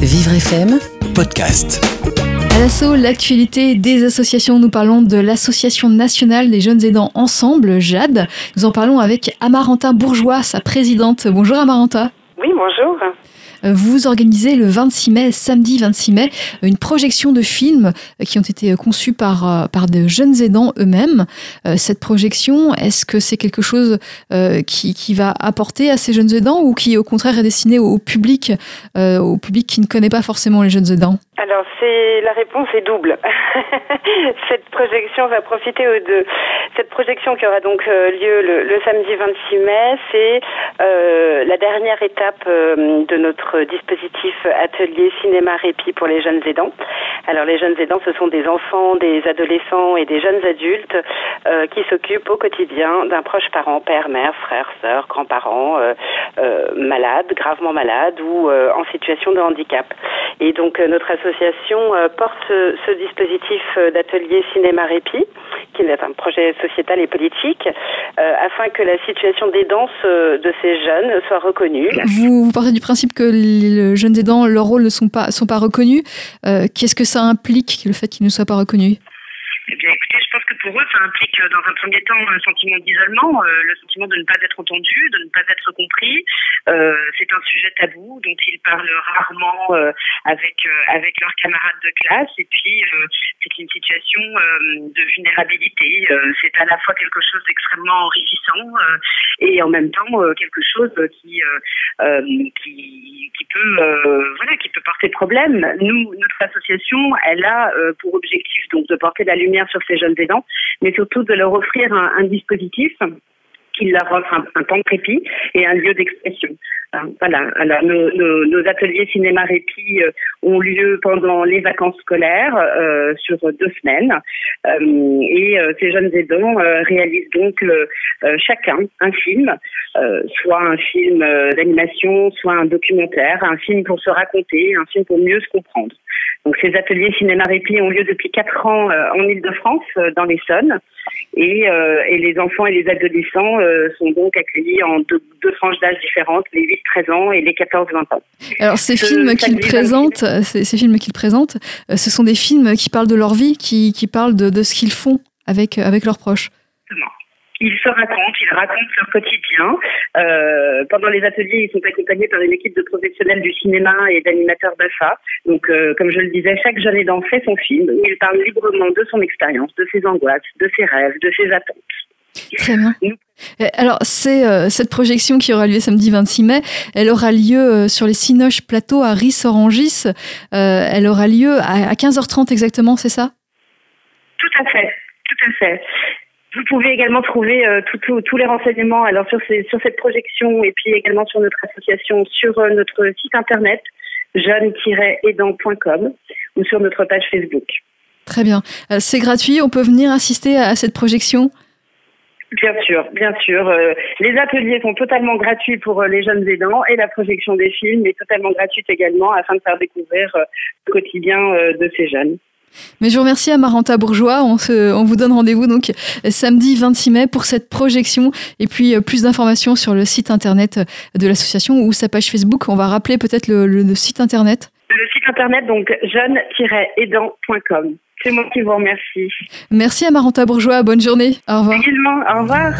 Vivre FM podcast. À l'assaut, l'actualité des associations, nous parlons de l'Association nationale des jeunes aidants Ensemble, JAD. Nous en parlons avec Amaranta Bourgeois, sa présidente. Bonjour Amaranta. Oui, bonjour. Vous organisez le 26 mai, samedi 26 mai, une projection de films qui ont été conçus par, euh, par de jeunes aidants eux-mêmes. Euh, cette projection, est-ce que c'est quelque chose euh, qui, qui, va apporter à ces jeunes aidants ou qui au contraire est destiné au public, au public qui ne connaît pas forcément les jeunes aidants? Alors c'est la réponse est double. cette projection va profiter de cette projection qui aura donc lieu le, samedi 26 mai. C'est la dernière étape de notre dispositif atelier cinéma répit pour les jeunes aidants. Alors les jeunes aidants, ce sont des enfants, des adolescents et des jeunes adultes euh, qui s'occupent au quotidien d'un proche parent, père, mère, frère, sœur, grands-parents, euh, euh, malades, gravement malades ou en situation de handicap. Et donc notre association porte ce, ce dispositif d'atelier cinéma répit qui est un projet sociétal et politique, euh, afin que la situation d'aidance de ces jeunes soit reconnue. Vous, vous, partez du principe que les jeunes aidants, leur rôle ne sont pas, sont pas reconnus. Euh, Qu'est-ce que ça implique, le fait qu'ils ne soient pas reconnus? Eh bien, écoutez, je pense que pour eux, ça implique euh, dans un premier temps un sentiment d'isolement, euh, le sentiment de ne pas être entendu, de ne pas être compris. Euh, c'est un sujet tabou dont ils parlent rarement avec avec leurs camarades de classe. Et puis, c'est une situation de vulnérabilité. c'est à la fois quelque chose d'extrêmement enrichissant et en même temps quelque chose qui, qui peut voilà qui peut porter problème. Notre association, elle a pour objectif donc de porter la lumière sur ces jeunes aidants, mais surtout de leur offrir un, un dispositif qui leur offre un, temps de répit et un lieu d'expression. Voilà. Alors nos, ateliers cinéma répit euh, ont lieu pendant les vacances scolaires euh, sur deux semaines euh, et ces jeunes aidants réalisent donc chacun un film, soit un film d'animation, soit un documentaire, un film pour se raconter, un film pour mieux se comprendre. Donc ces ateliers cinéma répit ont lieu depuis quatre ans en Ile-de-France, dans l'Essonne, et, et, les enfants et les adolescents sont donc accueillis en deux, deux tranches d'âge différentes, les 8-13 ans et les 14-20 ans. Alors ces films qu'ils présentent, ces, ces, films qu'ils présentent, ce sont des films qui parlent de leur vie, qui, qui parlent de, de ce qu'ils font avec, avec leurs proches. Ils se racontent, ils racontent leur quotidien. Euh, pendant les ateliers, ils sont accompagnés par une équipe de professionnels du cinéma et d'animateurs d'AFA. Donc, euh, comme je le disais, chaque jeune aidant fait son film il parle librement de son expérience, de ses angoisses, de ses rêves, de ses attentes. Très bien. Alors, c'est euh, cette projection qui aura lieu samedi 26 mai. Elle aura lieu euh, sur les Cinoches Plateau à Ris-Orangis. Euh, elle aura lieu à, à 15h30 exactement, c'est ça? Tout à fait, tout à fait. Vous pouvez également trouver euh, tous les renseignements alors sur, ces, sur cette projection et puis également sur notre association sur euh, notre site internet jeune-aidant.com ou sur notre page Facebook. Très bien. Euh, c'est gratuit, on peut venir assister à cette projection? Bien sûr, bien sûr. Les ateliers sont totalement gratuits pour les jeunes aidants et la projection des films est totalement gratuite également afin de faire découvrir le quotidien de ces jeunes. Mais je vous remercie Amaranta Bourgeois. On, se, on vous donne rendez-vous donc samedi 26 mai pour cette projection et puis plus d'informations sur le site internet de l'association ou sa page Facebook. On va rappeler peut-être le, le, le site internet. Le site internet donc jeune-aidant.com. C'est moi qui vous remercie. Merci Amaranta Bourgeois, bonne journée. Au revoir. Également, au revoir.